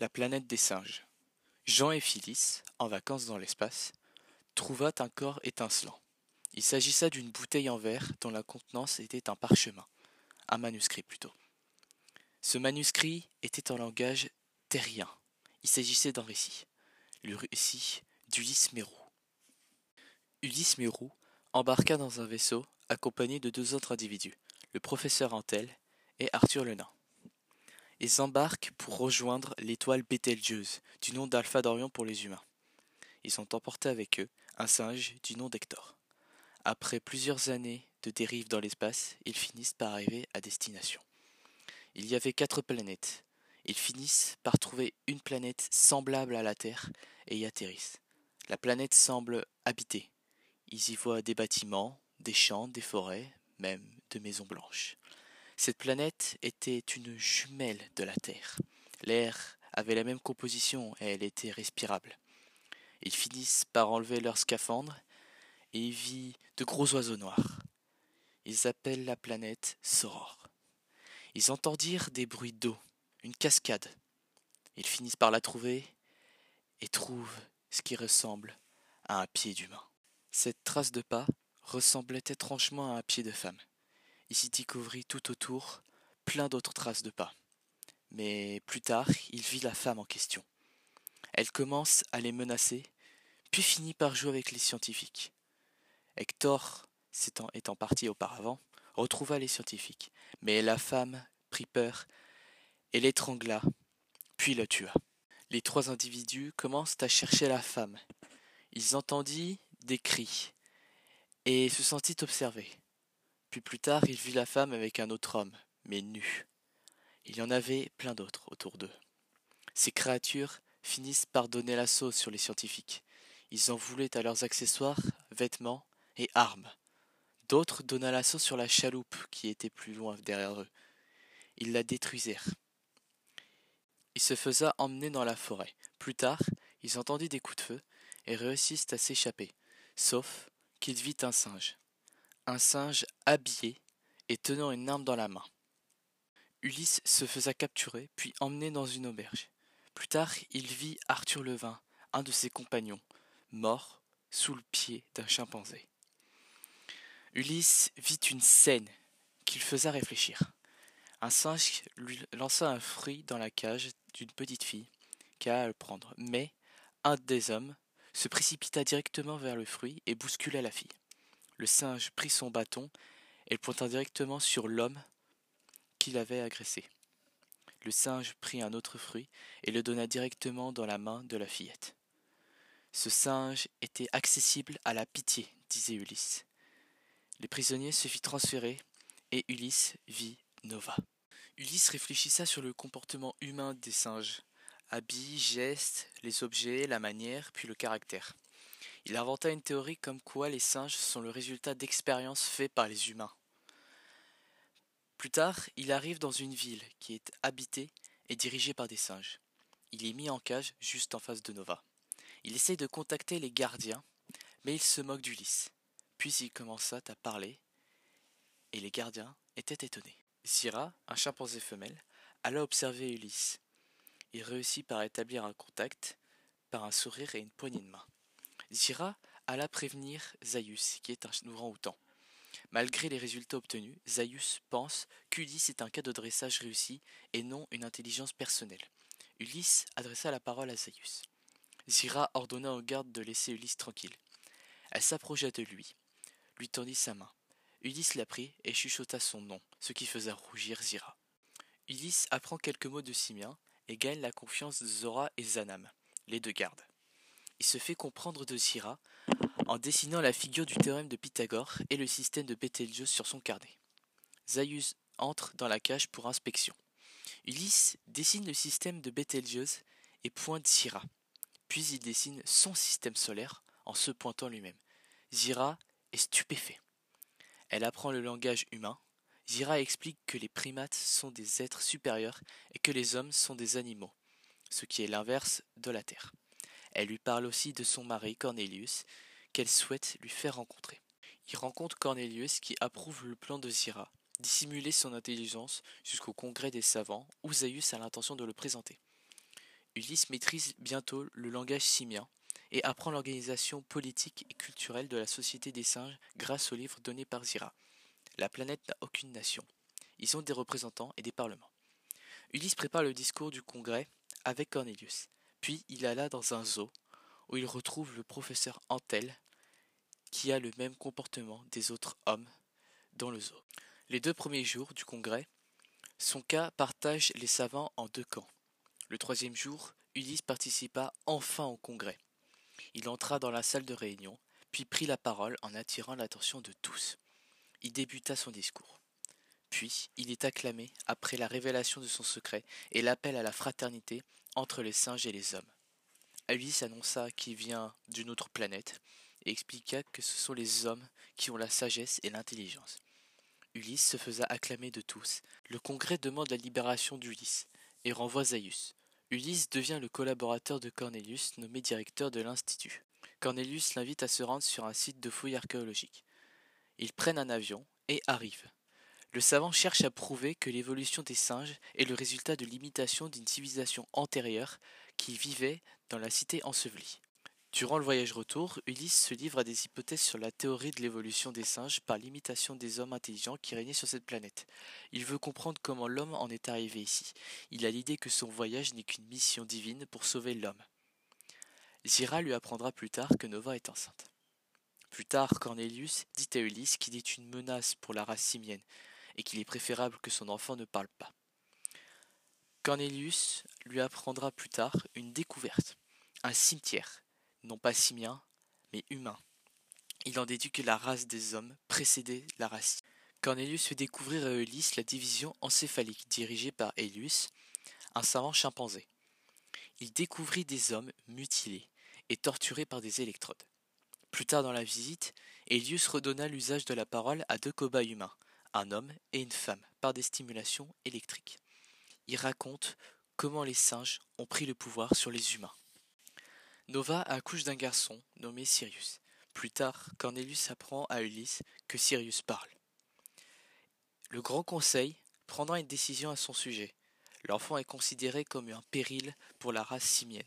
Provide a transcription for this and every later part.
La planète des singes. Jean et Phyllis, en vacances dans l'espace, trouvâent un corps étincelant. Il s'agissait d'une bouteille en verre dont la contenance était un parchemin, un manuscrit plutôt. Ce manuscrit était en langage terrien. Il s'agissait d'un récit, le récit d'Ulysse Mérou. Ulysse Mérou embarqua dans un vaisseau accompagné de deux autres individus, le professeur Antel et Arthur le nain. Ils embarquent pour rejoindre l'étoile Bételgeuse, du nom d'Alpha Dorion pour les humains. Ils ont emporté avec eux un singe du nom d'Hector. Après plusieurs années de dérive dans l'espace, ils finissent par arriver à destination. Il y avait quatre planètes. Ils finissent par trouver une planète semblable à la Terre et y atterrissent. La planète semble habitée. Ils y voient des bâtiments, des champs, des forêts, même de maisons blanches. Cette planète était une jumelle de la Terre. L'air avait la même composition et elle était respirable. Ils finissent par enlever leur scaphandre et y vit de gros oiseaux noirs. Ils appellent la planète Soror. Ils entendirent des bruits d'eau, une cascade. Ils finissent par la trouver et trouvent ce qui ressemble à un pied d'humain. Cette trace de pas ressemblait étrangement à un pied de femme. Il s'y découvrit tout autour plein d'autres traces de pas. Mais plus tard, il vit la femme en question. Elle commence à les menacer, puis finit par jouer avec les scientifiques. Hector, étant parti auparavant, retrouva les scientifiques, mais la femme prit peur et l'étrangla, puis la tua. Les trois individus commencent à chercher la femme. Ils entendirent des cris et se sentit observés. Puis plus tard, il vit la femme avec un autre homme, mais nu. Il y en avait plein d'autres autour d'eux. Ces créatures finissent par donner l'assaut sur les scientifiques. Ils en voulaient à leurs accessoires, vêtements et armes. D'autres donna l'assaut sur la chaloupe qui était plus loin derrière eux. Ils la détruisirent. Il se faisa emmener dans la forêt. Plus tard, ils entendirent des coups de feu et réussissent à s'échapper, sauf qu'il vit un singe un singe habillé et tenant une arme dans la main. Ulysse se faisa capturer, puis emmener dans une auberge. Plus tard, il vit Arthur Levin, un de ses compagnons, mort sous le pied d'un chimpanzé. Ulysse vit une scène qui le faisa réfléchir. Un singe lui lança un fruit dans la cage d'une petite fille qui alla le prendre, mais un des hommes se précipita directement vers le fruit et bouscula la fille. Le singe prit son bâton et le pointa directement sur l'homme qui l'avait agressé. Le singe prit un autre fruit et le donna directement dans la main de la fillette. Ce singe était accessible à la pitié, disait Ulysse. Les prisonniers se fit transférer et Ulysse vit Nova. Ulysse réfléchissa sur le comportement humain des singes habits, gestes, les objets, la manière, puis le caractère. Il inventa une théorie comme quoi les singes sont le résultat d'expériences faites par les humains. Plus tard, il arrive dans une ville qui est habitée et dirigée par des singes. Il est mis en cage juste en face de Nova. Il essaye de contacter les gardiens, mais il se moque d'Ulysse. Puis il commença à parler, et les gardiens étaient étonnés. Zira, un chimpanzé femelle, alla observer Ulysse. Il réussit par établir un contact par un sourire et une poignée de main. Zira alla prévenir Zaius, qui est un orang-outan. Malgré les résultats obtenus, Zaius pense qu'Ulysse est un cas de dressage réussi et non une intelligence personnelle. Ulysse adressa la parole à Zaius. Zira ordonna aux gardes de laisser Ulysse tranquille. Elle s'approcha de lui, lui tendit sa main. Ulysse la prit et chuchota son nom, ce qui faisait rougir Zira. Ulysse apprend quelques mots de simien et gagne la confiance de Zora et Zanam, les deux gardes il se fait comprendre de Zira en dessinant la figure du théorème de Pythagore et le système de Betelgeuse sur son carnet. Zaius entre dans la cage pour inspection. Ulysse dessine le système de Betelgeuse et pointe Zira. Puis il dessine son système solaire en se pointant lui-même. Zira est stupéfait. Elle apprend le langage humain. Zira explique que les primates sont des êtres supérieurs et que les hommes sont des animaux, ce qui est l'inverse de la Terre. Elle lui parle aussi de son mari Cornelius, qu'elle souhaite lui faire rencontrer. Il rencontre Cornelius qui approuve le plan de Zira, dissimuler son intelligence jusqu'au congrès des savants où Zaius a l'intention de le présenter. Ulysse maîtrise bientôt le langage simien et apprend l'organisation politique et culturelle de la société des singes grâce au livre donné par Zira. La planète n'a aucune nation. Ils ont des représentants et des parlements. Ulysse prépare le discours du congrès avec Cornelius. Puis il alla dans un zoo où il retrouve le professeur Antel qui a le même comportement des autres hommes dans le zoo. Les deux premiers jours du congrès, son cas partage les savants en deux camps. Le troisième jour, Ulysse participa enfin au congrès. Il entra dans la salle de réunion, puis prit la parole en attirant l'attention de tous. Il débuta son discours. Puis il est acclamé après la révélation de son secret et l'appel à la fraternité entre les singes et les hommes. Ulysse annonça qu'il vient d'une autre planète et expliqua que ce sont les hommes qui ont la sagesse et l'intelligence. Ulysse se faisait acclamer de tous. Le congrès demande la libération d'Ulysse et renvoie Zaius. Ulysse devient le collaborateur de Cornelius, nommé directeur de l'Institut. Cornelius l'invite à se rendre sur un site de fouilles archéologiques. Ils prennent un avion et arrivent. Le savant cherche à prouver que l'évolution des singes est le résultat de l'imitation d'une civilisation antérieure qui vivait dans la cité ensevelie. Durant le voyage retour, Ulysse se livre à des hypothèses sur la théorie de l'évolution des singes par l'imitation des hommes intelligents qui régnaient sur cette planète. Il veut comprendre comment l'homme en est arrivé ici. Il a l'idée que son voyage n'est qu'une mission divine pour sauver l'homme. Zira lui apprendra plus tard que Nova est enceinte. Plus tard, Cornelius dit à Ulysse qu'il est une menace pour la race simienne et qu'il est préférable que son enfant ne parle pas. Cornelius lui apprendra plus tard une découverte, un cimetière non pas simien, mais humain. Il en déduit que la race des hommes précédait la race. Cornelius fait découvrir à Ulysse la division encéphalique dirigée par Elius, un savant chimpanzé. Il découvrit des hommes mutilés et torturés par des électrodes. Plus tard dans la visite, Elius redonna l'usage de la parole à deux cobayes humains, un homme et une femme, par des stimulations électriques. Il raconte comment les singes ont pris le pouvoir sur les humains. Nova accouche d'un garçon nommé Sirius. Plus tard, Cornelius apprend à Ulysse que Sirius parle. Le Grand Conseil prendra une décision à son sujet. L'enfant est considéré comme un péril pour la race simienne.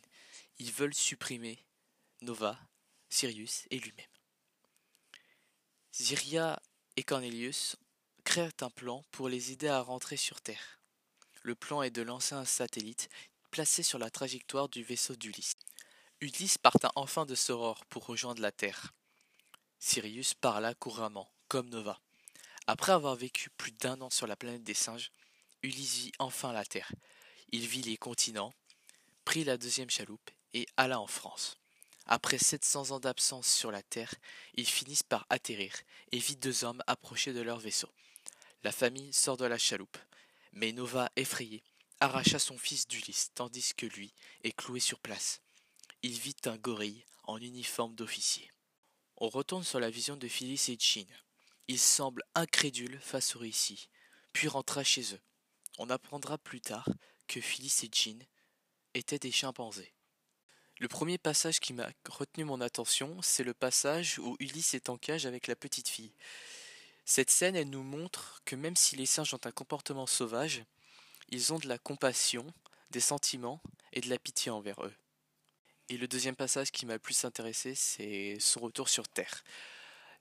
Ils veulent supprimer Nova, Sirius et lui-même. Ziria et Cornelius créent un plan pour les aider à rentrer sur Terre. Le plan est de lancer un satellite placé sur la trajectoire du vaisseau d'Ulysse. Ulysse parta enfin de Soror pour rejoindre la Terre. Sirius parla couramment, comme Nova. Après avoir vécu plus d'un an sur la planète des singes, Ulysse vit enfin la Terre. Il vit les continents, prit la deuxième chaloupe et alla en France. Après 700 ans d'absence sur la Terre, ils finissent par atterrir et vit deux hommes approcher de leur vaisseau. La famille sort de la chaloupe, mais Nova, effrayé, arracha son fils d'Ulysse tandis que lui est cloué sur place il vit un gorille en uniforme d'officier. On retourne sur la vision de Phyllis et Jean. Ils semblent incrédules face au récit, puis rentra chez eux. On apprendra plus tard que Phyllis et Jean étaient des chimpanzés. Le premier passage qui m'a retenu mon attention, c'est le passage où Ulysse est en cage avec la petite fille. Cette scène, elle nous montre que même si les singes ont un comportement sauvage, ils ont de la compassion, des sentiments et de la pitié envers eux. Et le deuxième passage qui m'a le plus intéressé, c'est son retour sur Terre.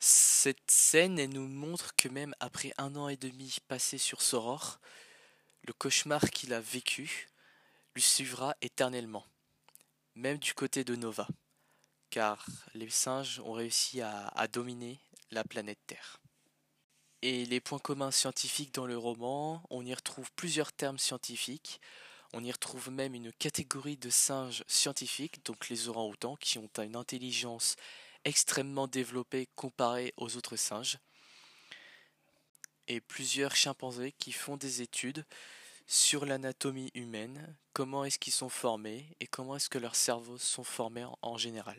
Cette scène, elle nous montre que même après un an et demi passé sur Soror, le cauchemar qu'il a vécu lui suivra éternellement, même du côté de Nova, car les singes ont réussi à, à dominer la planète Terre. Et les points communs scientifiques dans le roman, on y retrouve plusieurs termes scientifiques, on y retrouve même une catégorie de singes scientifiques, donc les orang-outans, qui ont une intelligence extrêmement développée comparée aux autres singes. Et plusieurs chimpanzés qui font des études sur l'anatomie humaine, comment est-ce qu'ils sont formés et comment est-ce que leurs cerveaux sont formés en, général.